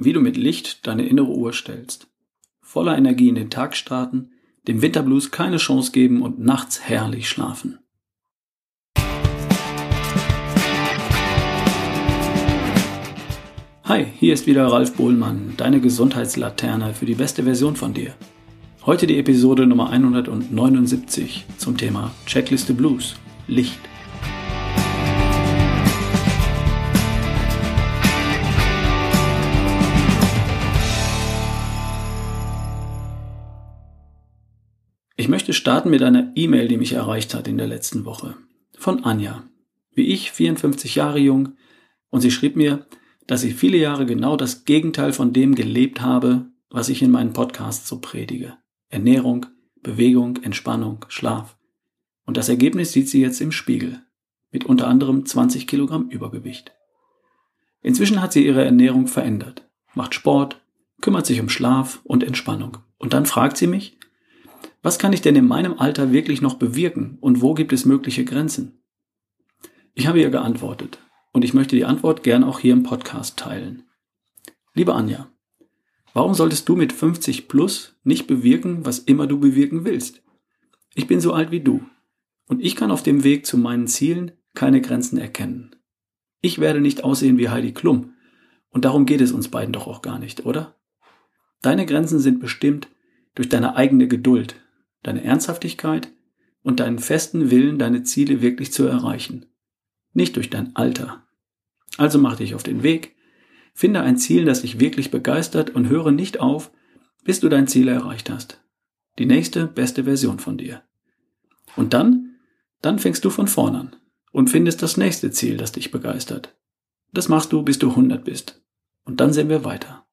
wie du mit Licht deine innere Uhr stellst. Voller Energie in den Tag starten, dem Winterblues keine Chance geben und nachts herrlich schlafen. Hi, hier ist wieder Ralf Bohlmann, deine Gesundheitslaterne für die beste Version von dir. Heute die Episode Nummer 179 zum Thema Checkliste Blues, Licht. Ich möchte starten mit einer E-Mail, die mich erreicht hat in der letzten Woche. Von Anja. Wie ich, 54 Jahre jung. Und sie schrieb mir, dass ich viele Jahre genau das Gegenteil von dem gelebt habe, was ich in meinen Podcasts so predige. Ernährung, Bewegung, Entspannung, Schlaf. Und das Ergebnis sieht sie jetzt im Spiegel. Mit unter anderem 20 Kilogramm Übergewicht. Inzwischen hat sie ihre Ernährung verändert. Macht Sport, kümmert sich um Schlaf und Entspannung. Und dann fragt sie mich, was kann ich denn in meinem Alter wirklich noch bewirken und wo gibt es mögliche Grenzen? Ich habe ihr geantwortet und ich möchte die Antwort gern auch hier im Podcast teilen. Liebe Anja, warum solltest du mit 50 plus nicht bewirken, was immer du bewirken willst? Ich bin so alt wie du und ich kann auf dem Weg zu meinen Zielen keine Grenzen erkennen. Ich werde nicht aussehen wie Heidi Klum und darum geht es uns beiden doch auch gar nicht, oder? Deine Grenzen sind bestimmt durch deine eigene Geduld, deine Ernsthaftigkeit und deinen festen Willen, deine Ziele wirklich zu erreichen. Nicht durch dein Alter. Also mach dich auf den Weg, finde ein Ziel, das dich wirklich begeistert und höre nicht auf, bis du dein Ziel erreicht hast. Die nächste, beste Version von dir. Und dann, dann fängst du von vorn an und findest das nächste Ziel, das dich begeistert. Das machst du, bis du 100 bist. Und dann sehen wir weiter.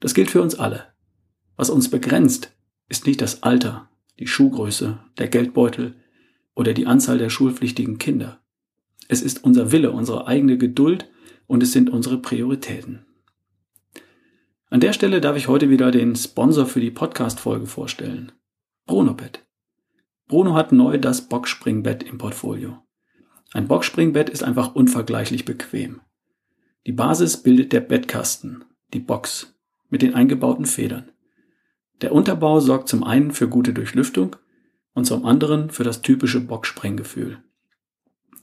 Das gilt für uns alle. Was uns begrenzt, ist nicht das Alter, die Schuhgröße, der Geldbeutel oder die Anzahl der schulpflichtigen Kinder. Es ist unser Wille, unsere eigene Geduld und es sind unsere Prioritäten. An der Stelle darf ich heute wieder den Sponsor für die Podcast-Folge vorstellen. Brunobett. Bruno hat neu das Boxspringbett im Portfolio. Ein Boxspringbett ist einfach unvergleichlich bequem. Die Basis bildet der Bettkasten, die Box, mit den eingebauten Federn. Der Unterbau sorgt zum einen für gute Durchlüftung und zum anderen für das typische Boxspringgefühl.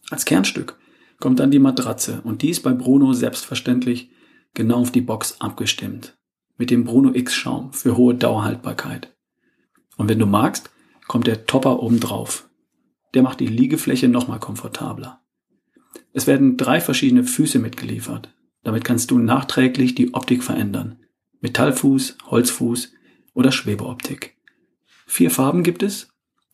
Als Kernstück kommt dann die Matratze und die ist bei Bruno selbstverständlich genau auf die Box abgestimmt. Mit dem Bruno X Schaum für hohe Dauerhaltbarkeit. Und wenn du magst, kommt der Topper oben drauf. Der macht die Liegefläche nochmal komfortabler. Es werden drei verschiedene Füße mitgeliefert. Damit kannst du nachträglich die Optik verändern. Metallfuß, Holzfuß oder Schwebeoptik. Vier Farben gibt es.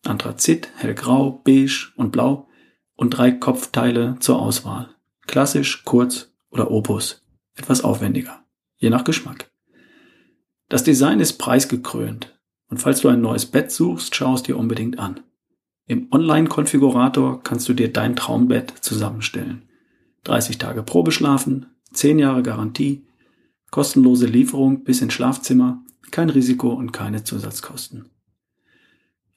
Anthrazit, hellgrau, beige und blau und drei Kopfteile zur Auswahl. Klassisch, kurz oder Opus. Etwas aufwendiger. Je nach Geschmack. Das Design ist preisgekrönt. Und falls du ein neues Bett suchst, schau es dir unbedingt an. Im Online-Konfigurator kannst du dir dein Traumbett zusammenstellen. 30 Tage Probeschlafen, 10 Jahre Garantie, kostenlose Lieferung bis ins Schlafzimmer kein Risiko und keine Zusatzkosten.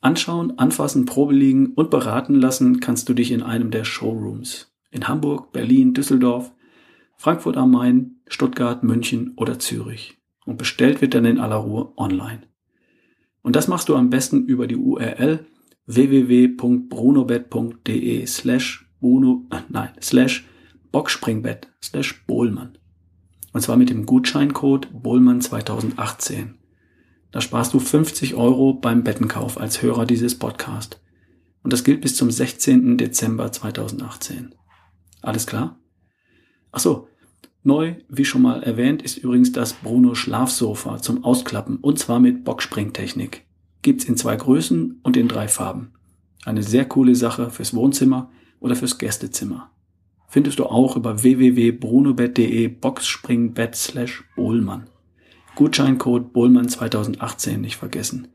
Anschauen, anfassen, Probe liegen und beraten lassen kannst du dich in einem der Showrooms. In Hamburg, Berlin, Düsseldorf, Frankfurt am Main, Stuttgart, München oder Zürich. Und bestellt wird dann in aller Ruhe online. Und das machst du am besten über die URL www.brunobett.de slash Bruno, äh, nein, slash Boxspringbett slash Bohlmann. Und zwar mit dem Gutscheincode Bohlmann 2018. Da sparst du 50 Euro beim Bettenkauf als Hörer dieses Podcast. Und das gilt bis zum 16. Dezember 2018. Alles klar? Ach so, neu, wie schon mal erwähnt, ist übrigens das Bruno Schlafsofa zum Ausklappen und zwar mit Bockspringtechnik. Gibt's in zwei Größen und in drei Farben. Eine sehr coole Sache fürs Wohnzimmer oder fürs Gästezimmer. Findest du auch über www.brunobett.de Boxspringbett slash Bohlmann. Gutscheincode Bullmann 2018 nicht vergessen.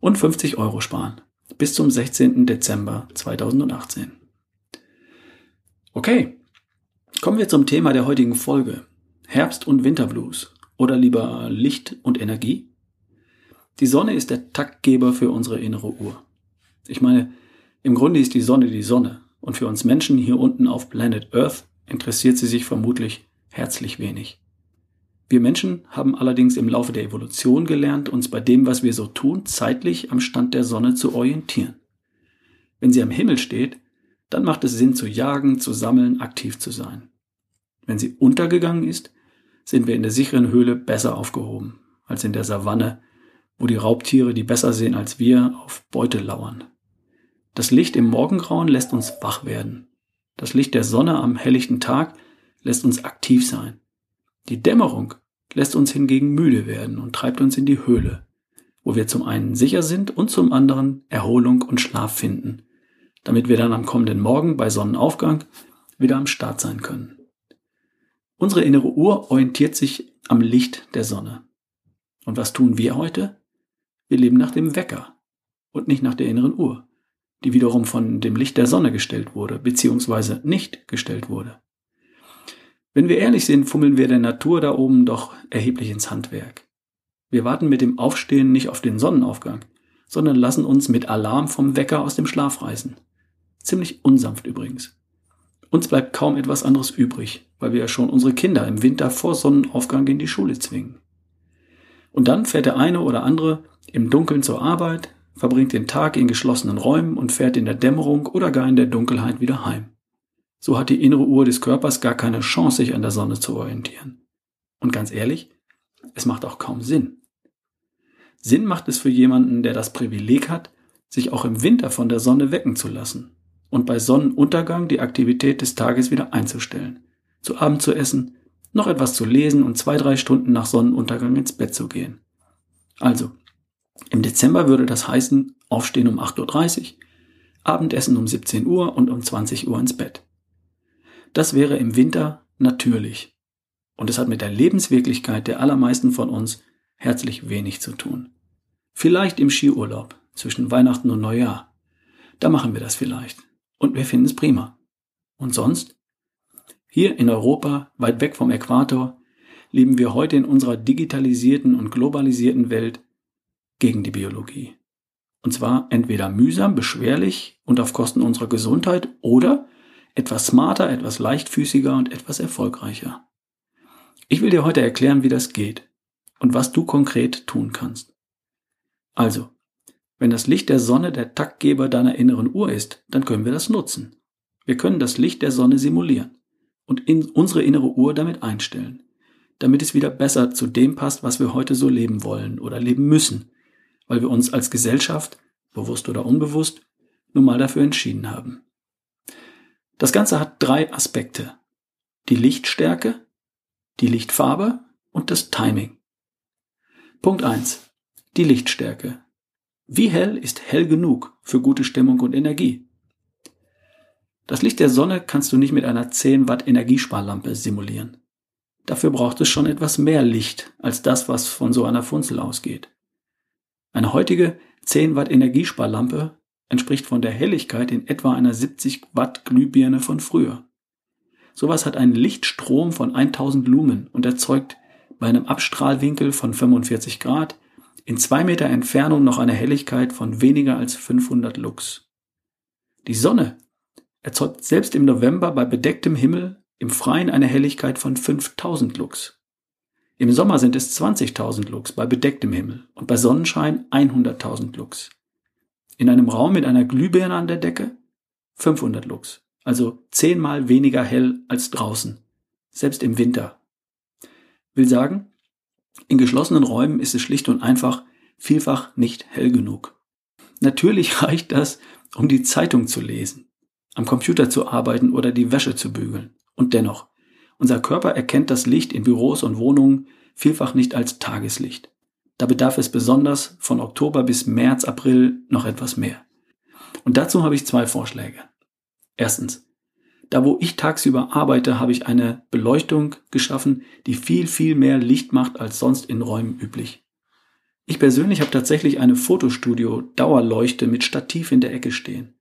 Und 50 Euro sparen. Bis zum 16. Dezember 2018. Okay, kommen wir zum Thema der heutigen Folge. Herbst- und Winterblues. Oder lieber Licht und Energie? Die Sonne ist der Taktgeber für unsere innere Uhr. Ich meine, im Grunde ist die Sonne die Sonne. Und für uns Menschen hier unten auf Planet Earth interessiert sie sich vermutlich herzlich wenig. Wir Menschen haben allerdings im Laufe der Evolution gelernt, uns bei dem, was wir so tun, zeitlich am Stand der Sonne zu orientieren. Wenn sie am Himmel steht, dann macht es Sinn zu jagen, zu sammeln, aktiv zu sein. Wenn sie untergegangen ist, sind wir in der sicheren Höhle besser aufgehoben als in der Savanne, wo die Raubtiere, die besser sehen als wir, auf Beute lauern. Das Licht im Morgengrauen lässt uns wach werden. Das Licht der Sonne am helllichten Tag lässt uns aktiv sein. Die Dämmerung lässt uns hingegen müde werden und treibt uns in die Höhle, wo wir zum einen sicher sind und zum anderen Erholung und Schlaf finden, damit wir dann am kommenden Morgen bei Sonnenaufgang wieder am Start sein können. Unsere innere Uhr orientiert sich am Licht der Sonne. Und was tun wir heute? Wir leben nach dem Wecker und nicht nach der inneren Uhr, die wiederum von dem Licht der Sonne gestellt wurde, beziehungsweise nicht gestellt wurde. Wenn wir ehrlich sind, fummeln wir der Natur da oben doch erheblich ins Handwerk. Wir warten mit dem Aufstehen nicht auf den Sonnenaufgang, sondern lassen uns mit Alarm vom Wecker aus dem Schlaf reißen. Ziemlich unsanft übrigens. Uns bleibt kaum etwas anderes übrig, weil wir ja schon unsere Kinder im Winter vor Sonnenaufgang in die Schule zwingen. Und dann fährt der eine oder andere im Dunkeln zur Arbeit, verbringt den Tag in geschlossenen Räumen und fährt in der Dämmerung oder gar in der Dunkelheit wieder heim. So hat die innere Uhr des Körpers gar keine Chance, sich an der Sonne zu orientieren. Und ganz ehrlich, es macht auch kaum Sinn. Sinn macht es für jemanden, der das Privileg hat, sich auch im Winter von der Sonne wecken zu lassen und bei Sonnenuntergang die Aktivität des Tages wieder einzustellen, zu Abend zu essen, noch etwas zu lesen und zwei, drei Stunden nach Sonnenuntergang ins Bett zu gehen. Also, im Dezember würde das heißen, aufstehen um 8.30 Uhr, Abendessen um 17 Uhr und um 20 Uhr ins Bett. Das wäre im Winter natürlich. Und es hat mit der Lebenswirklichkeit der allermeisten von uns herzlich wenig zu tun. Vielleicht im Skiurlaub zwischen Weihnachten und Neujahr. Da machen wir das vielleicht. Und wir finden es prima. Und sonst? Hier in Europa, weit weg vom Äquator, leben wir heute in unserer digitalisierten und globalisierten Welt gegen die Biologie. Und zwar entweder mühsam, beschwerlich und auf Kosten unserer Gesundheit oder etwas smarter, etwas leichtfüßiger und etwas erfolgreicher. Ich will dir heute erklären, wie das geht und was du konkret tun kannst. Also, wenn das Licht der Sonne der Taktgeber deiner inneren Uhr ist, dann können wir das nutzen. Wir können das Licht der Sonne simulieren und in unsere innere Uhr damit einstellen, damit es wieder besser zu dem passt, was wir heute so leben wollen oder leben müssen, weil wir uns als Gesellschaft, bewusst oder unbewusst, nun mal dafür entschieden haben. Das Ganze hat drei Aspekte. Die Lichtstärke, die Lichtfarbe und das Timing. Punkt eins: Die Lichtstärke. Wie hell ist hell genug für gute Stimmung und Energie? Das Licht der Sonne kannst du nicht mit einer 10 Watt Energiesparlampe simulieren. Dafür braucht es schon etwas mehr Licht als das, was von so einer Funzel ausgeht. Eine heutige 10 Watt Energiesparlampe entspricht von der Helligkeit in etwa einer 70 Watt Glühbirne von früher. Sowas hat einen Lichtstrom von 1000 Lumen und erzeugt bei einem Abstrahlwinkel von 45 Grad in zwei Meter Entfernung noch eine Helligkeit von weniger als 500 Lux. Die Sonne erzeugt selbst im November bei bedecktem Himmel im Freien eine Helligkeit von 5000 Lux. Im Sommer sind es 20.000 Lux bei bedecktem Himmel und bei Sonnenschein 100.000 Lux. In einem Raum mit einer Glühbirne an der Decke 500 Lux, also zehnmal weniger hell als draußen, selbst im Winter. Will sagen, in geschlossenen Räumen ist es schlicht und einfach vielfach nicht hell genug. Natürlich reicht das, um die Zeitung zu lesen, am Computer zu arbeiten oder die Wäsche zu bügeln. Und dennoch, unser Körper erkennt das Licht in Büros und Wohnungen vielfach nicht als Tageslicht. Da bedarf es besonders von Oktober bis März, April noch etwas mehr. Und dazu habe ich zwei Vorschläge. Erstens, da wo ich tagsüber arbeite, habe ich eine Beleuchtung geschaffen, die viel, viel mehr Licht macht als sonst in Räumen üblich. Ich persönlich habe tatsächlich eine Fotostudio-Dauerleuchte mit Stativ in der Ecke stehen.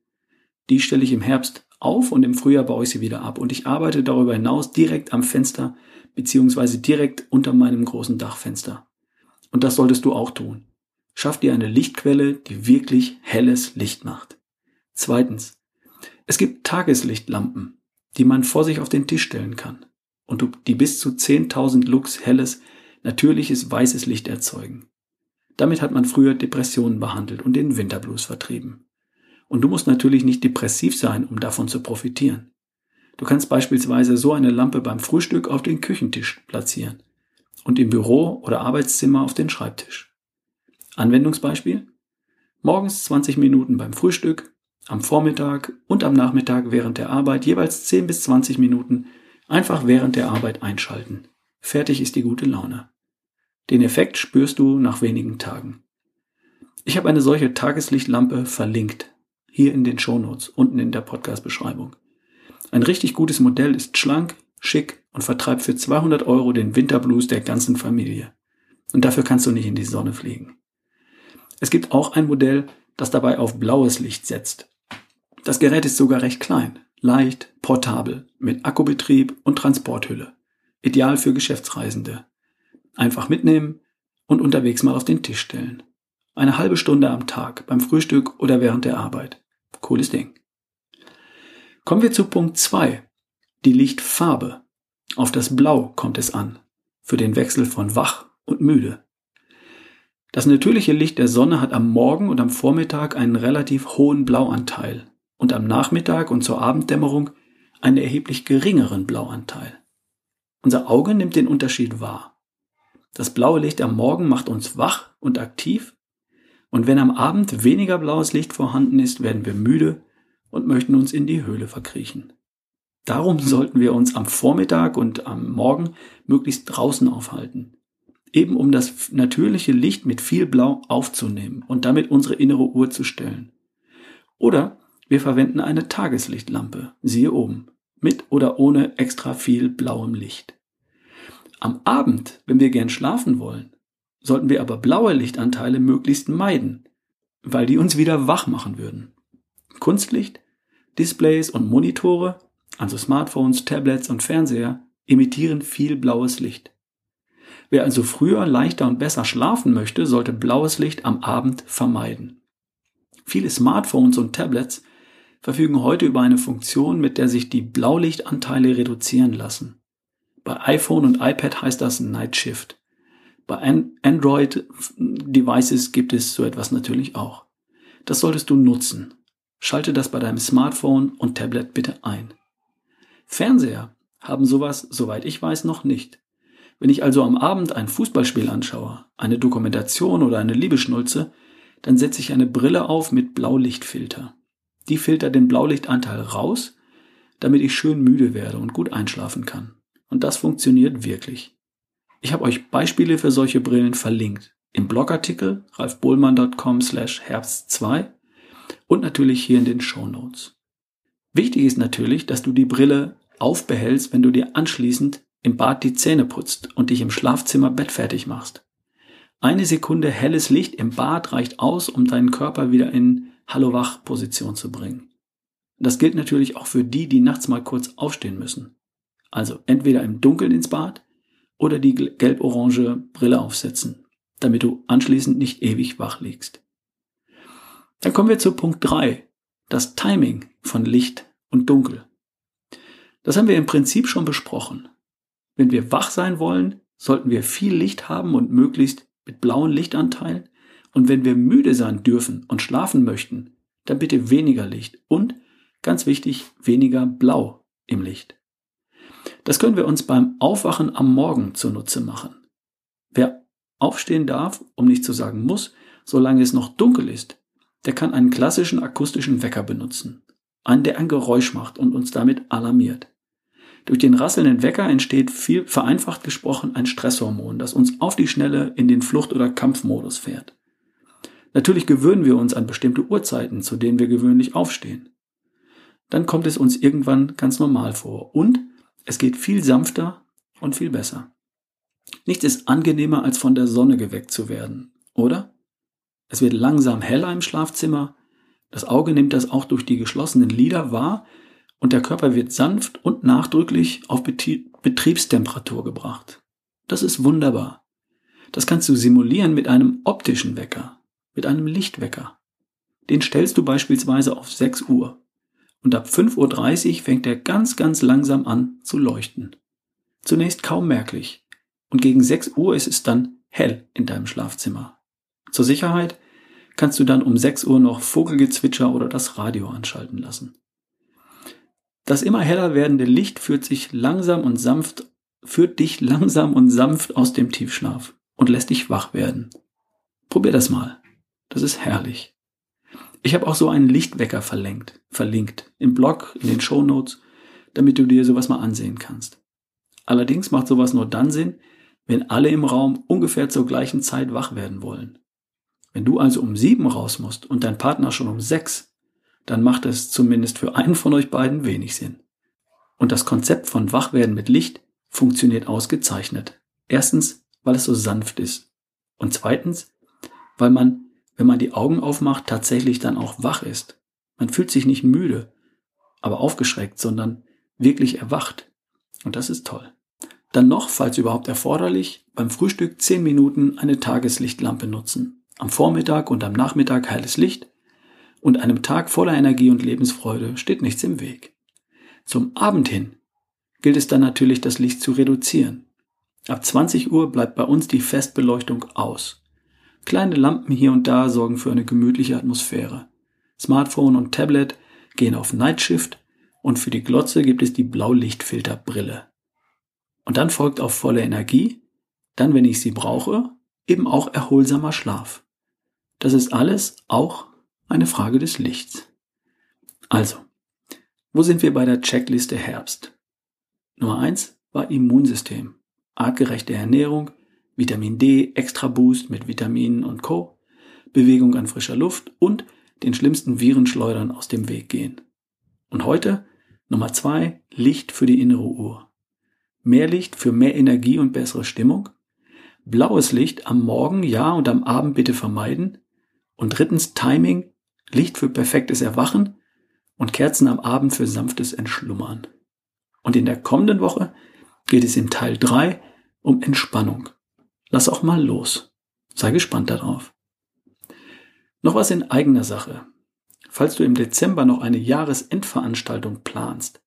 Die stelle ich im Herbst auf und im Frühjahr baue ich sie wieder ab und ich arbeite darüber hinaus direkt am Fenster beziehungsweise direkt unter meinem großen Dachfenster. Und das solltest du auch tun. Schaff dir eine Lichtquelle, die wirklich helles Licht macht. Zweitens. Es gibt Tageslichtlampen, die man vor sich auf den Tisch stellen kann und die bis zu 10.000 Lux helles, natürliches weißes Licht erzeugen. Damit hat man früher Depressionen behandelt und den Winterblues vertrieben. Und du musst natürlich nicht depressiv sein, um davon zu profitieren. Du kannst beispielsweise so eine Lampe beim Frühstück auf den Küchentisch platzieren und im Büro oder Arbeitszimmer auf den Schreibtisch. Anwendungsbeispiel? Morgens 20 Minuten beim Frühstück, am Vormittag und am Nachmittag während der Arbeit jeweils 10 bis 20 Minuten einfach während der Arbeit einschalten. Fertig ist die gute Laune. Den Effekt spürst du nach wenigen Tagen. Ich habe eine solche Tageslichtlampe verlinkt, hier in den Shownotes, unten in der Podcast-Beschreibung. Ein richtig gutes Modell ist schlank, schick und vertreibt für 200 Euro den Winterblues der ganzen Familie. Und dafür kannst du nicht in die Sonne fliegen. Es gibt auch ein Modell, das dabei auf blaues Licht setzt. Das Gerät ist sogar recht klein, leicht, portabel, mit Akkubetrieb und Transporthülle. Ideal für Geschäftsreisende. Einfach mitnehmen und unterwegs mal auf den Tisch stellen. Eine halbe Stunde am Tag, beim Frühstück oder während der Arbeit. Cooles Ding. Kommen wir zu Punkt 2. Die Lichtfarbe. Auf das Blau kommt es an. Für den Wechsel von wach und müde. Das natürliche Licht der Sonne hat am Morgen und am Vormittag einen relativ hohen Blauanteil und am Nachmittag und zur Abenddämmerung einen erheblich geringeren Blauanteil. Unser Auge nimmt den Unterschied wahr. Das blaue Licht am Morgen macht uns wach und aktiv. Und wenn am Abend weniger blaues Licht vorhanden ist, werden wir müde und möchten uns in die Höhle verkriechen. Darum sollten wir uns am Vormittag und am Morgen möglichst draußen aufhalten. Eben um das natürliche Licht mit viel Blau aufzunehmen und damit unsere innere Uhr zu stellen. Oder wir verwenden eine Tageslichtlampe, siehe oben, mit oder ohne extra viel blauem Licht. Am Abend, wenn wir gern schlafen wollen, sollten wir aber blaue Lichtanteile möglichst meiden, weil die uns wieder wach machen würden. Kunstlicht, Displays und Monitore, also Smartphones, Tablets und Fernseher, emittieren viel blaues Licht. Wer also früher, leichter und besser schlafen möchte, sollte blaues Licht am Abend vermeiden. Viele Smartphones und Tablets verfügen heute über eine Funktion, mit der sich die Blaulichtanteile reduzieren lassen. Bei iPhone und iPad heißt das Night Shift. Bei Android-Devices gibt es so etwas natürlich auch. Das solltest du nutzen. Schalte das bei deinem Smartphone und Tablet bitte ein. Fernseher haben sowas, soweit ich weiß, noch nicht. Wenn ich also am Abend ein Fußballspiel anschaue, eine Dokumentation oder eine Liebeschnulze, dann setze ich eine Brille auf mit Blaulichtfilter. Die filtert den Blaulichtanteil raus, damit ich schön müde werde und gut einschlafen kann. Und das funktioniert wirklich. Ich habe euch Beispiele für solche Brillen verlinkt. Im Blogartikel ralfbohlmann.com slash herbst 2 und natürlich hier in den Show Notes. Wichtig ist natürlich, dass du die Brille aufbehältst, wenn du dir anschließend im Bad die Zähne putzt und dich im Schlafzimmer bettfertig machst. Eine Sekunde helles Licht im Bad reicht aus, um deinen Körper wieder in Hallo-Wach-Position zu bringen. Das gilt natürlich auch für die, die nachts mal kurz aufstehen müssen. Also entweder im Dunkeln ins Bad oder die gelb-orange Brille aufsetzen, damit du anschließend nicht ewig wach liegst. Dann kommen wir zu Punkt 3, das Timing von Licht und Dunkel. Das haben wir im Prinzip schon besprochen. Wenn wir wach sein wollen, sollten wir viel Licht haben und möglichst mit blauen Lichtanteilen. Und wenn wir müde sein dürfen und schlafen möchten, dann bitte weniger Licht und, ganz wichtig, weniger Blau im Licht. Das können wir uns beim Aufwachen am Morgen zunutze machen. Wer aufstehen darf, um nicht zu sagen muss, solange es noch dunkel ist, der kann einen klassischen akustischen Wecker benutzen. Einen, der ein Geräusch macht und uns damit alarmiert. Durch den rasselnden Wecker entsteht viel vereinfacht gesprochen ein Stresshormon, das uns auf die Schnelle in den Flucht- oder Kampfmodus fährt. Natürlich gewöhnen wir uns an bestimmte Uhrzeiten, zu denen wir gewöhnlich aufstehen. Dann kommt es uns irgendwann ganz normal vor und es geht viel sanfter und viel besser. Nichts ist angenehmer, als von der Sonne geweckt zu werden, oder? Es wird langsam heller im Schlafzimmer, das Auge nimmt das auch durch die geschlossenen Lider wahr und der Körper wird sanft und nachdrücklich auf Betriebstemperatur gebracht. Das ist wunderbar. Das kannst du simulieren mit einem optischen Wecker, mit einem Lichtwecker. Den stellst du beispielsweise auf 6 Uhr und ab 5.30 Uhr fängt er ganz, ganz langsam an zu leuchten. Zunächst kaum merklich und gegen 6 Uhr ist es dann hell in deinem Schlafzimmer. Zur Sicherheit kannst du dann um 6 Uhr noch Vogelgezwitscher oder das Radio anschalten lassen. Das immer heller werdende Licht führt sich langsam und sanft, führt dich langsam und sanft aus dem Tiefschlaf und lässt dich wach werden. Probier das mal. Das ist herrlich. Ich habe auch so einen Lichtwecker verlinkt, verlinkt im Blog, in den Show Notes, damit du dir sowas mal ansehen kannst. Allerdings macht sowas nur dann Sinn, wenn alle im Raum ungefähr zur gleichen Zeit wach werden wollen. Wenn du also um sieben raus musst und dein Partner schon um sechs, dann macht es zumindest für einen von euch beiden wenig Sinn. Und das Konzept von Wachwerden mit Licht funktioniert ausgezeichnet. Erstens, weil es so sanft ist. Und zweitens, weil man, wenn man die Augen aufmacht, tatsächlich dann auch wach ist. Man fühlt sich nicht müde, aber aufgeschreckt, sondern wirklich erwacht. Und das ist toll. Dann noch, falls überhaupt erforderlich, beim Frühstück 10 Minuten eine Tageslichtlampe nutzen. Am Vormittag und am Nachmittag helles Licht und einem Tag voller Energie und Lebensfreude steht nichts im Weg. Zum Abend hin gilt es dann natürlich, das Licht zu reduzieren. Ab 20 Uhr bleibt bei uns die Festbeleuchtung aus. Kleine Lampen hier und da sorgen für eine gemütliche Atmosphäre. Smartphone und Tablet gehen auf Nightshift und für die Glotze gibt es die Blaulichtfilterbrille. Und dann folgt auf volle Energie, dann, wenn ich sie brauche, eben auch erholsamer Schlaf. Das ist alles auch eine Frage des Lichts. Also, wo sind wir bei der Checkliste Herbst? Nummer eins war Immunsystem, artgerechte Ernährung, Vitamin D, Extra Boost mit Vitaminen und Co., Bewegung an frischer Luft und den schlimmsten Virenschleudern aus dem Weg gehen. Und heute Nummer zwei, Licht für die innere Uhr. Mehr Licht für mehr Energie und bessere Stimmung. Blaues Licht am Morgen ja und am Abend bitte vermeiden. Und drittens Timing, Licht für perfektes Erwachen und Kerzen am Abend für sanftes Entschlummern. Und in der kommenden Woche geht es in Teil 3 um Entspannung. Lass auch mal los. Sei gespannt darauf. Noch was in eigener Sache. Falls du im Dezember noch eine Jahresendveranstaltung planst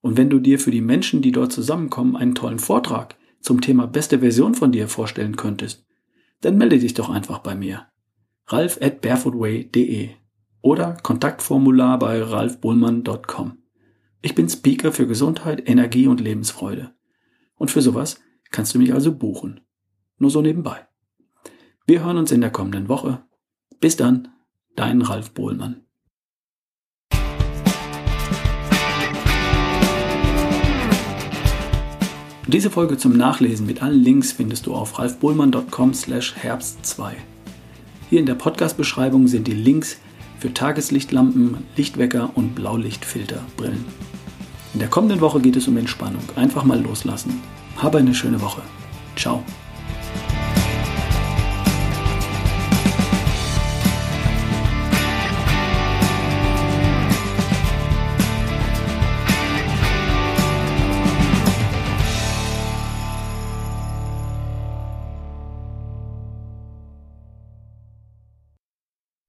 und wenn du dir für die Menschen, die dort zusammenkommen, einen tollen Vortrag zum Thema beste Version von dir vorstellen könntest, dann melde dich doch einfach bei mir. ralf at barefootway.de oder Kontaktformular bei ralfbohlmann.com. Ich bin Speaker für Gesundheit, Energie und Lebensfreude. Und für sowas kannst du mich also buchen. Nur so nebenbei. Wir hören uns in der kommenden Woche. Bis dann, dein Ralf Bohlmann. Diese Folge zum Nachlesen mit allen Links findest du auf ralfbohlmann.com slash herbst 2. Hier in der Podcast-Beschreibung sind die Links für Tageslichtlampen, Lichtwecker und Blaulichtfilterbrillen. In der kommenden Woche geht es um Entspannung. Einfach mal loslassen. Habe eine schöne Woche. Ciao.